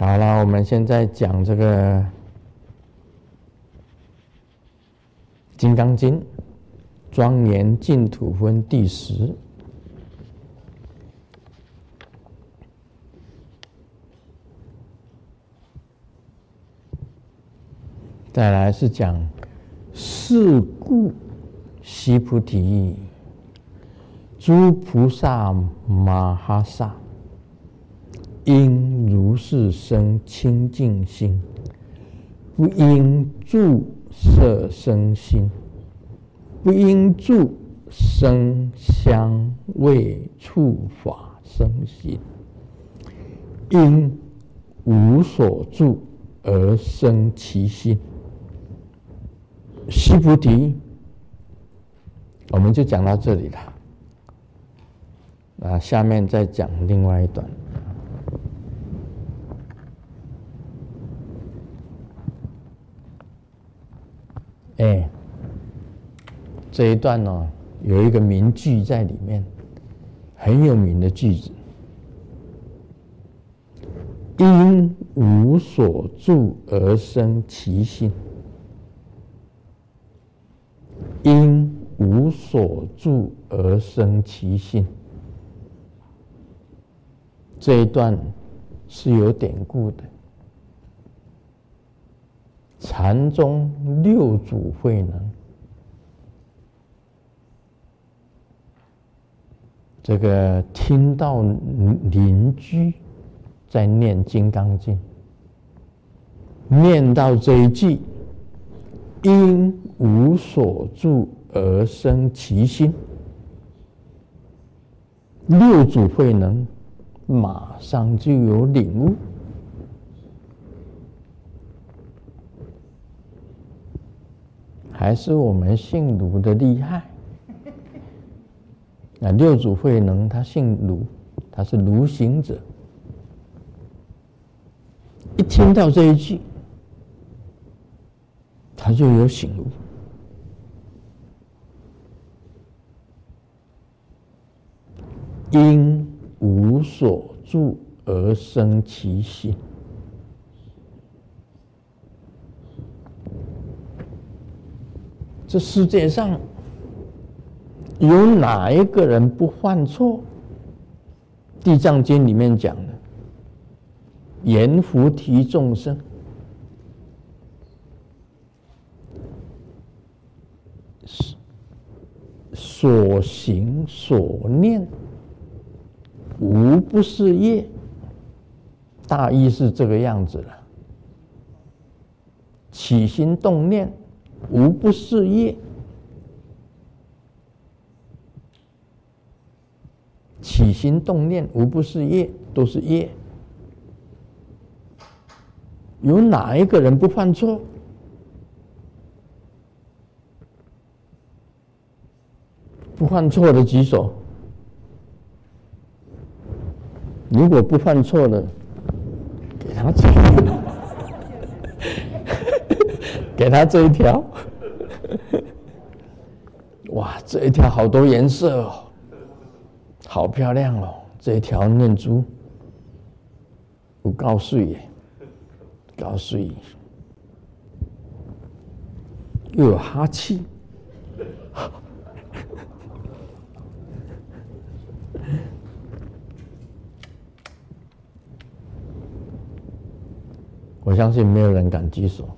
好了，我们现在讲这个《金刚经》庄严净土分第十。再来是讲是故，须菩提，诸菩萨摩诃萨。应如是生清净心，不应住色声心，不应住声香味触法生心，应无所住而生其心。须菩提，我们就讲到这里了。那下面再讲另外一段。哎，这一段呢、哦，有一个名句在里面，很有名的句子：“因无所住而生其心。”因无所住而生其心。这一段是有典故的。禅宗六祖慧能，这个听到邻居在念《金刚经》，念到这一句“应无所住而生其心”，六祖慧能马上就有领悟。还是我们姓卢的厉害。那六祖慧能他姓卢，他是卢行者。一听到这一句，他就有醒悟。因无所住而生其心。这世界上有哪一个人不犯错？《地藏经》里面讲的，阎浮提众生所行所念无不是业，大意是这个样子了。起心动念。无不是业，起心动念无不是业，都是业。有哪一个人不犯错？不犯错的举手。如果不犯错的，给他举。给他这一条，哇，这一条好多颜色哦，好漂亮哦，这一条念珠，我告诉你，告诉你，又有哈气，我相信没有人敢举手。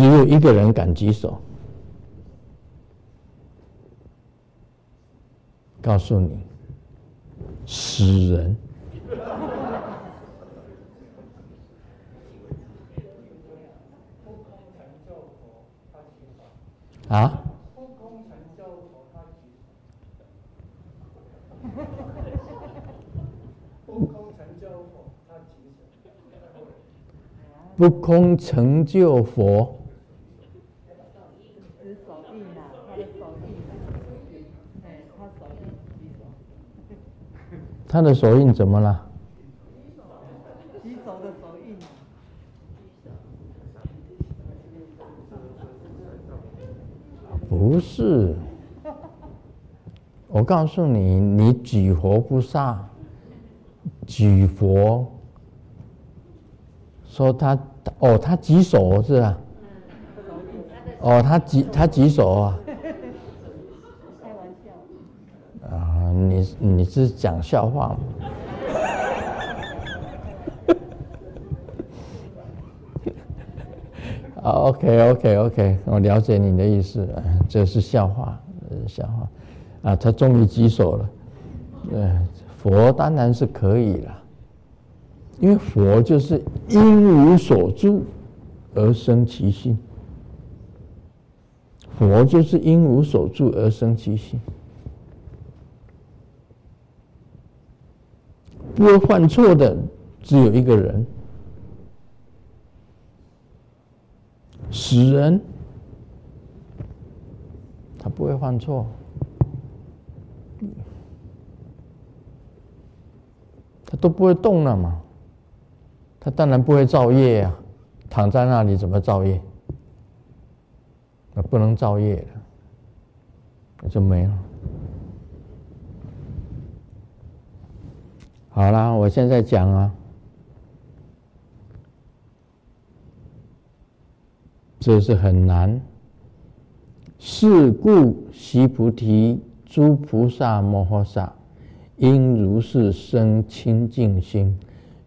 只有一个人敢举手，告诉你，死人。啊？不空成就佛。他的手印怎么了？举手的手印。不是，我告诉你，你举佛菩萨，举佛说他哦，他举手是吧？哦，他举他举手啊。开玩笑。啊，你你是讲笑话吗？啊，OK OK OK，我了解你的意思，这是笑话，笑话。啊，他终于举手了。呃，佛当然是可以了。因为佛就是因无所住而生其心，佛就是因无所住而生其心，不会犯错的只有一个人，死人，他不会犯错，他都不会动了嘛。他当然不会造业呀，躺在那里怎么造业？那不能造业了，那就没了。好啦，我现在讲啊，这是很难。是故，须菩提，诸菩萨摩诃萨，应如是生清净心。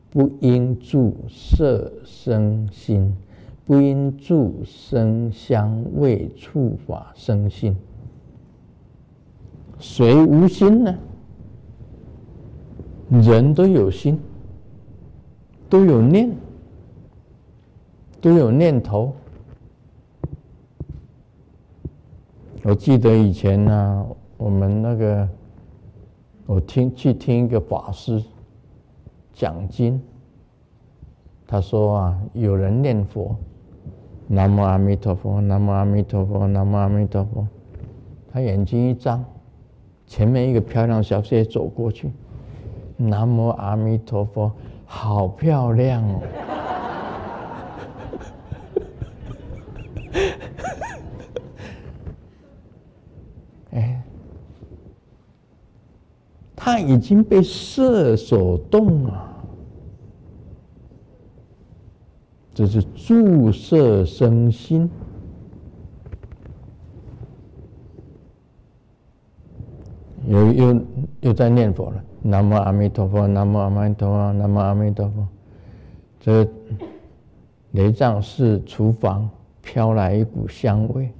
不应住色声心，不应住声香味触法生信。谁无心呢？人都有心，都有念，都有念头。我记得以前呢、我们那个，我听去听一个法师。讲经，他说啊，有人念佛，南无阿弥陀佛，南无阿弥陀佛，南无阿弥陀佛。他眼睛一张，前面一个漂亮小姐走过去，南无阿弥陀佛，好漂亮哦！哎，他已经被色所动了。这是住色生心，又又又在念佛了。南无阿弥陀佛，南无阿弥陀佛，南无阿弥陀佛。这雷藏寺厨房飘来一股香味，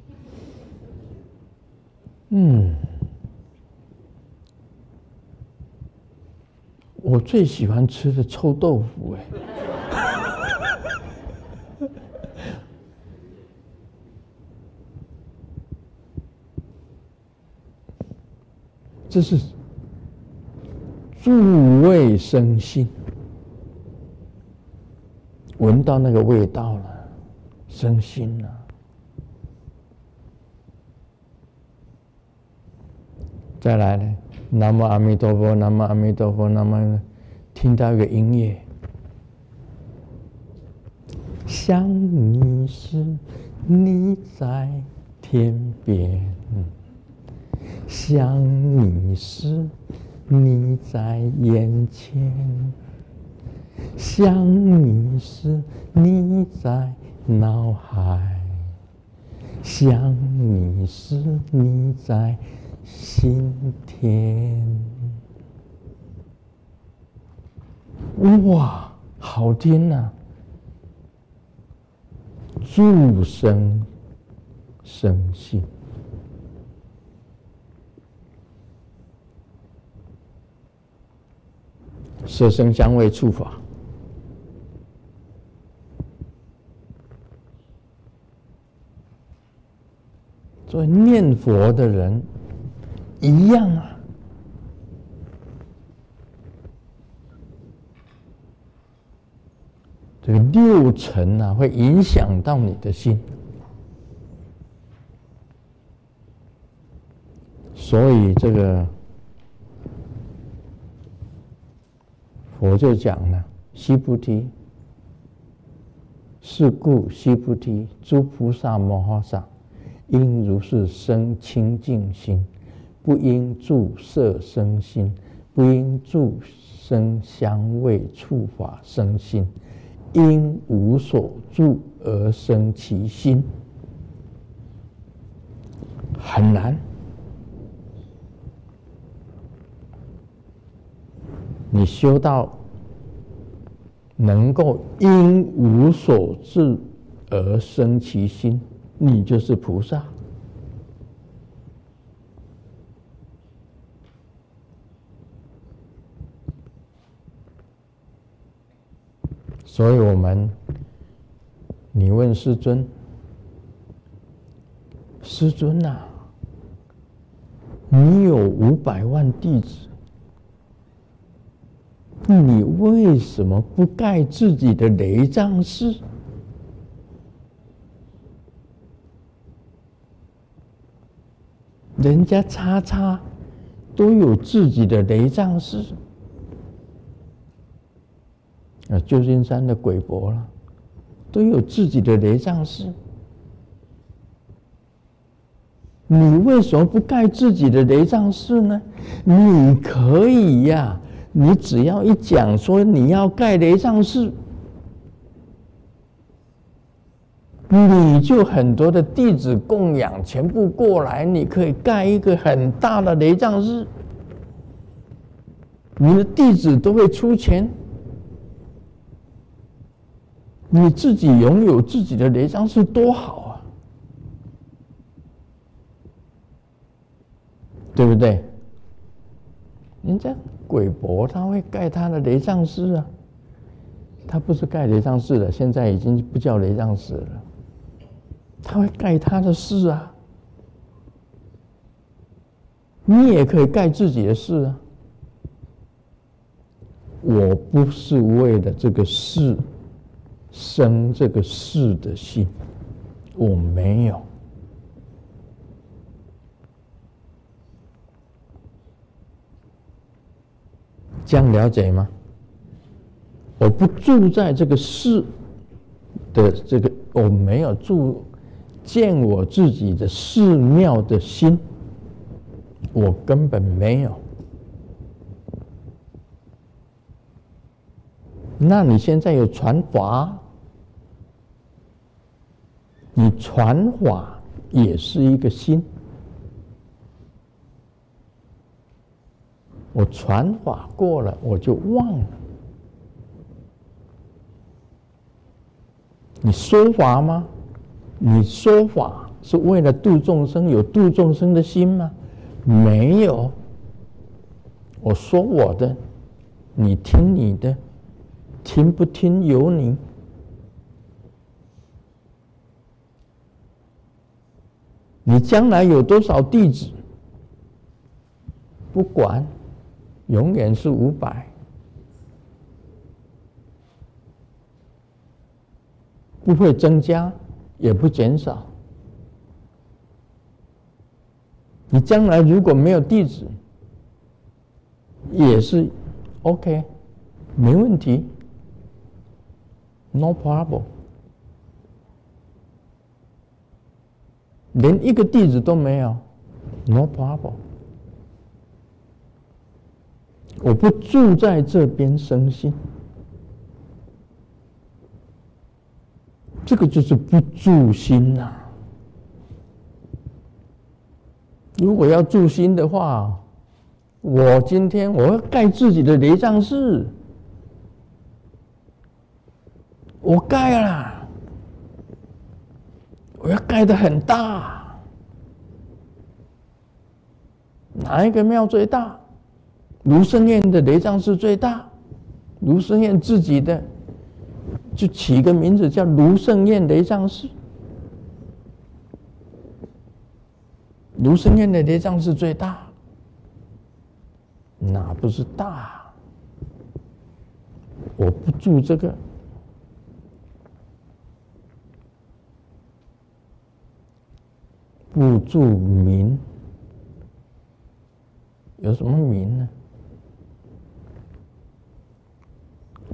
嗯，我最喜欢吃的臭豆腐哎。这是诸味生心，闻到那个味道了，生心了。再来呢，南无阿弥陀佛，南无阿弥陀佛，南无，听到一个音乐，想你时，你在天边。想你时，你在眼前；想你时，你在脑海；想你时，你在心田。哇，好听呐！祝生生信。色声香味触法，所以念佛的人一样啊。这个六尘啊，会影响到你的心，所以这个。我就讲了，须菩提，是故须菩提，诸菩萨摩诃萨，应如是生清净心，不应住色生心，不应住声香味触法生心，因无所住而生其心，很难。你修到能够因无所至而生其心，你就是菩萨。所以，我们，你问师尊，师尊呐，你有五百万弟子，你为什么不盖自己的雷藏寺？人家叉叉都有自己的雷藏寺。啊，旧金山的鬼伯了，都有自己的雷藏寺。你为什么不盖自己的雷藏寺呢？你可以呀、你只要一讲说你要盖雷藏寺，你就很多的弟子供养全部过来，你可以盖一个很大的雷藏寺，你的弟子都会出钱。你自己拥有自己的雷藏寺多好啊，对不对？人家鬼伯他会盖他的雷藏寺啊，他不是盖雷藏寺的，现在已经不叫雷藏寺了，他会盖他的寺啊。你也可以盖自己的寺啊。我不是为了这个寺。生这个事的心，我没有。这样了解吗？我不住在这个寺的这个，我没有住见我自己的寺庙的心，我根本没有。那你现在有传法？你传法也是一个心，我传法过了，我就忘了。你说法吗？你说法是为了度众生，有度众生的心吗？没有。我说我的，你听你的，听不听由你。你将来有多少弟子？不管，永远是五百，不会增加，也不减少。你将来如果没有弟子，也是 OK，没问题，No problem。连一个弟子都没有，no problem。我不住在这边生心，这个就是不住心呐、啊。如果要住心的话，我今天我要盖自己的雷藏寺，我盖了。我要盖的很大，哪一个庙最大？卢胜彦的雷藏寺最大，卢胜彦自己的就起个名字叫卢胜彦雷藏寺。卢胜彦的雷藏寺最大，哪不是大？我不住这个。不住名，有什么名呢？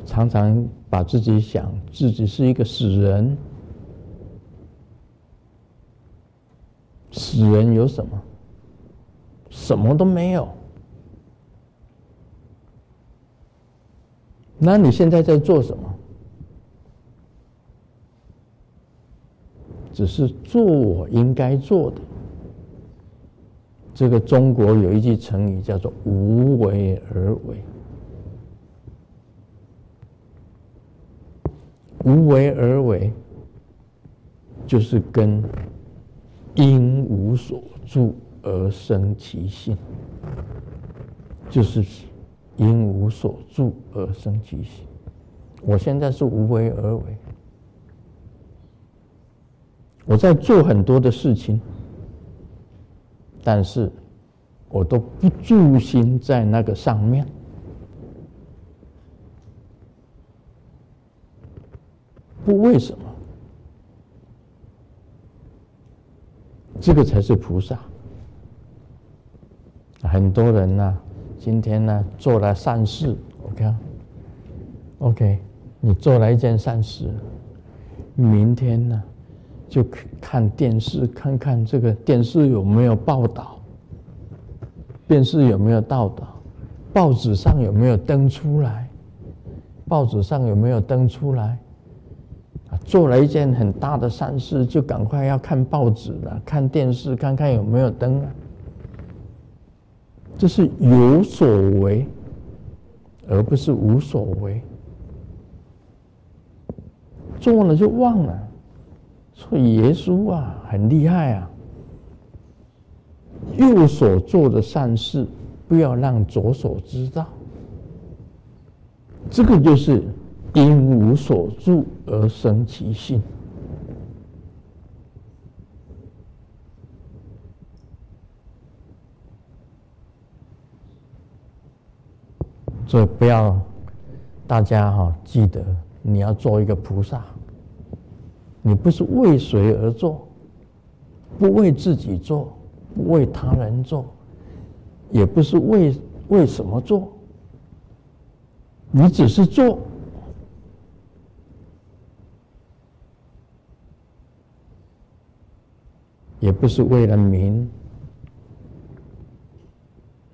常常把自己想自己是一个死人。死人有什么？什么都没有。那你现在在做什么？只是做我应该做的。这个中国有一句成语叫做无为而为。无为而为，就是跟因无所住而生其性，就是因无所住而生其性。我现在是无为而为，我在做很多的事情，但是我都不住心在那个上面。不为什么？这个才是菩萨。很多人呢、今天呢做了善事，OK，OK，你做了一件善事，明天呢就看电视，看看这个电视有没有报道，电视有没有报道，报纸上有没有登出来，报纸上有没有登出来。做了一件很大的善事，就赶快要看报纸了，看电视，看看有没有灯啊。这是有所为，而不是无所为。做了就忘了，所以耶稣啊，很厉害啊。右手做的善事，不要让左手知道。这个就是。因无所住而生其性，所以不要大家哈记得，你要做一个菩萨，你不是为谁而做，不为自己做，不为他人做，也不是为为什么做，你只是做。也不是为了名，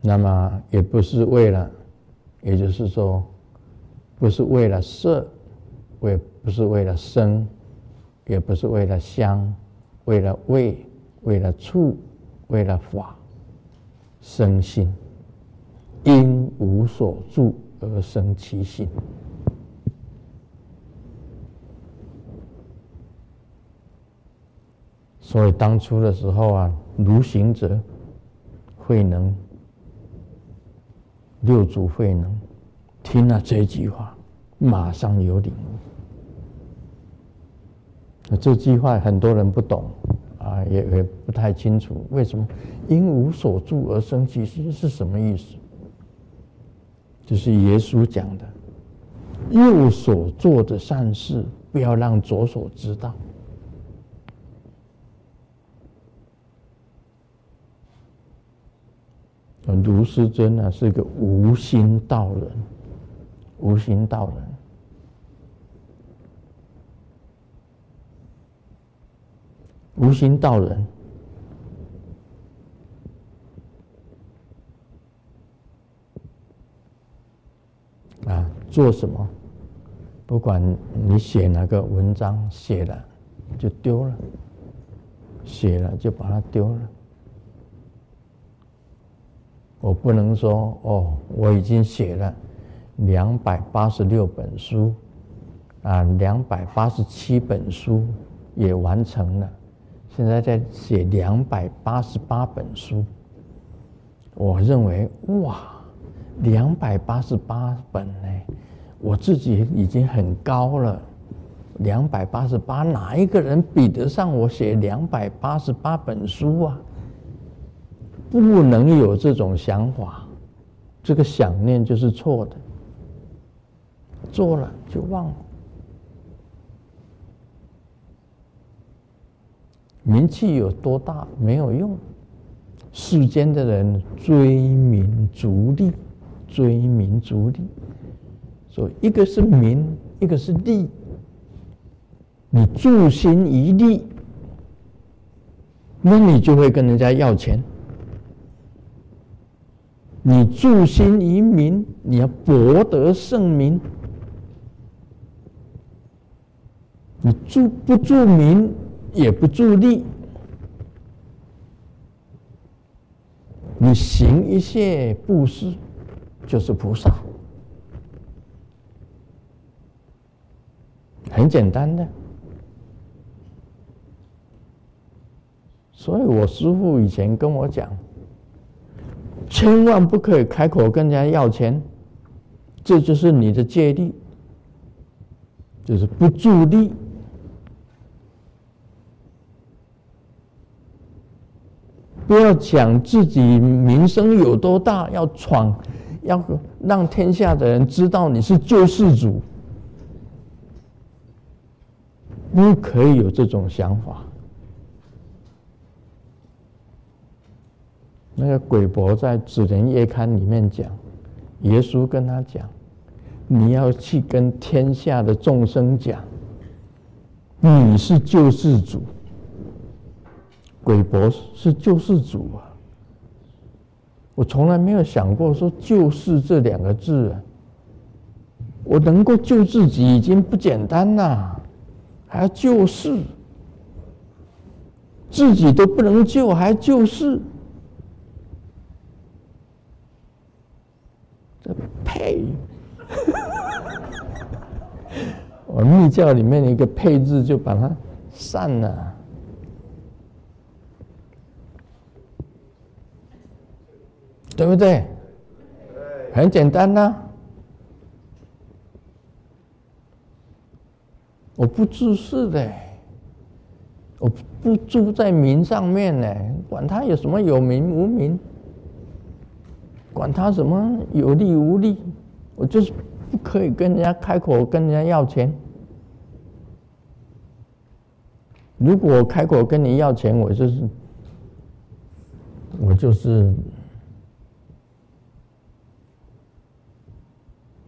那么也不是为了，也就是说，不是为了色，也不是为了声，也不是为了香，为了味，为了触，为了法，生心，因无所住而生其性。所以当初的时候啊，卢行者慧能、六祖慧能听了这句话，马上有领悟。这句话很多人不懂啊，也也不太清楚为什么“因无所住而生其心”是什么意思？就是耶稣讲的，右手做的善事，不要让左手知道。卢师尊呢，是个无心道人，无心道人，无心道人啊，做什么？不管你写哪个文章，写了就丢了，写了就把它丢了。我不能说哦，我已经写了两百八十六本书，啊，两百八十七本书也完成了，现在在写两百八十八本书。我认为哇，两百八十八本呢，我自己已经很高了。两百八十八，哪一个人比得上我写两百八十八本书啊？不能有这种想法，这个想念就是错的。做了就忘了，名气有多大没有用。世间的人追名逐利，追名逐利，所以一个是名，一个是利。你住心一利，那你就会跟人家要钱。你助心于民，你要博得圣名。你助不助名，也不助力。你行一切布施，就是菩萨，很简单的。所以我师父以前跟我讲，千万不可以开口跟人家要钱，这就是你的戒力，就是不助力。不要讲自己名声有多大，要闯，要让天下的人知道你是救世主，不可以有这种想法。那个鬼伯在《指人月刊》里面讲，耶稣跟他讲，你要去跟天下的众生讲，你是救世主。鬼伯是救世主啊！我从来没有想过说“救世”这两个字啊。我能够救自己已经不简单了，还要救世，自己都不能救，还救世，配？我密教里面的一个“配”置就把它散了。对不对？很简单呐、啊，我不自私的，我不住在名上面呢，管他有什么有名无名，管他什么有利无利，我就是不可以跟人家开口跟人家要钱。如果我开口跟你要钱，我就是，我就是。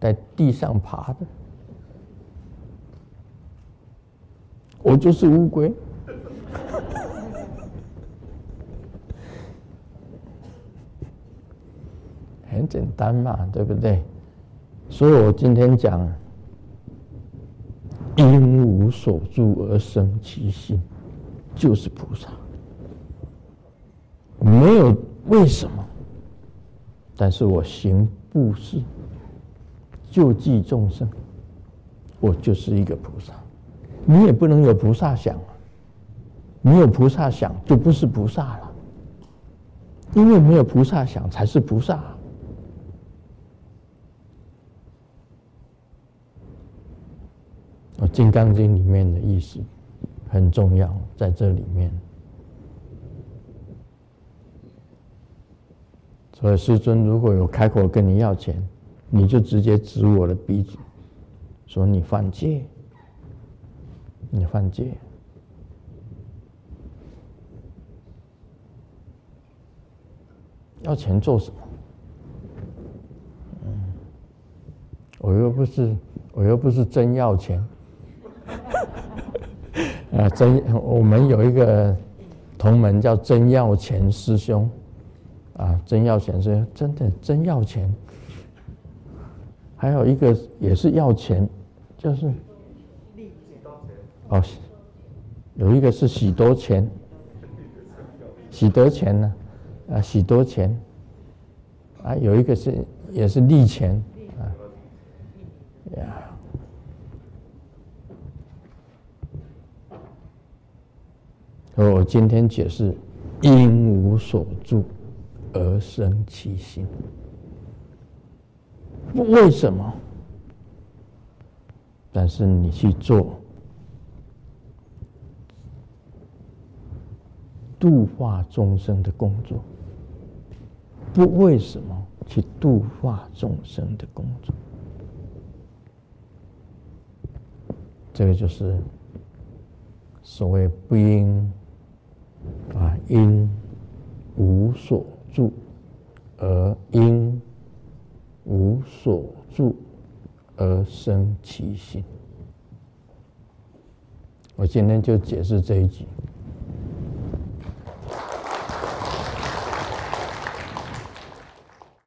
在地上爬的，我就是乌龟，很简单嘛，对不对？所以我今天讲，因无所住而生其心，就是菩萨。没有为什么，但是我行布施。救济众生，我就是一个菩萨。你也不能有菩萨想，你有菩萨想就不是菩萨了，因为没有菩萨想才是菩萨。《金刚经》里面的意思很重要，在这里面。所以师尊如果有开口跟你要钱。你就直接指我的鼻子，说你犯戒，你犯戒，要钱做什么？我又不是，我又不是真要钱。啊，真，我们有一个同门叫真要钱师兄，啊，真要钱师兄，真的真要钱。还有一个也是要钱，就是哦，有一个是喜多钱，喜多钱呢，啊，喜多钱，啊，有一个是也是利钱，啊，呀，而我今天解释，因无所住而生其心。为什么？但是你去做度化众生的工作，不为什么去度化众生的工作？这个就是所谓不应啊，因无所住而因。无所住而生其心。我今天就解释这一句。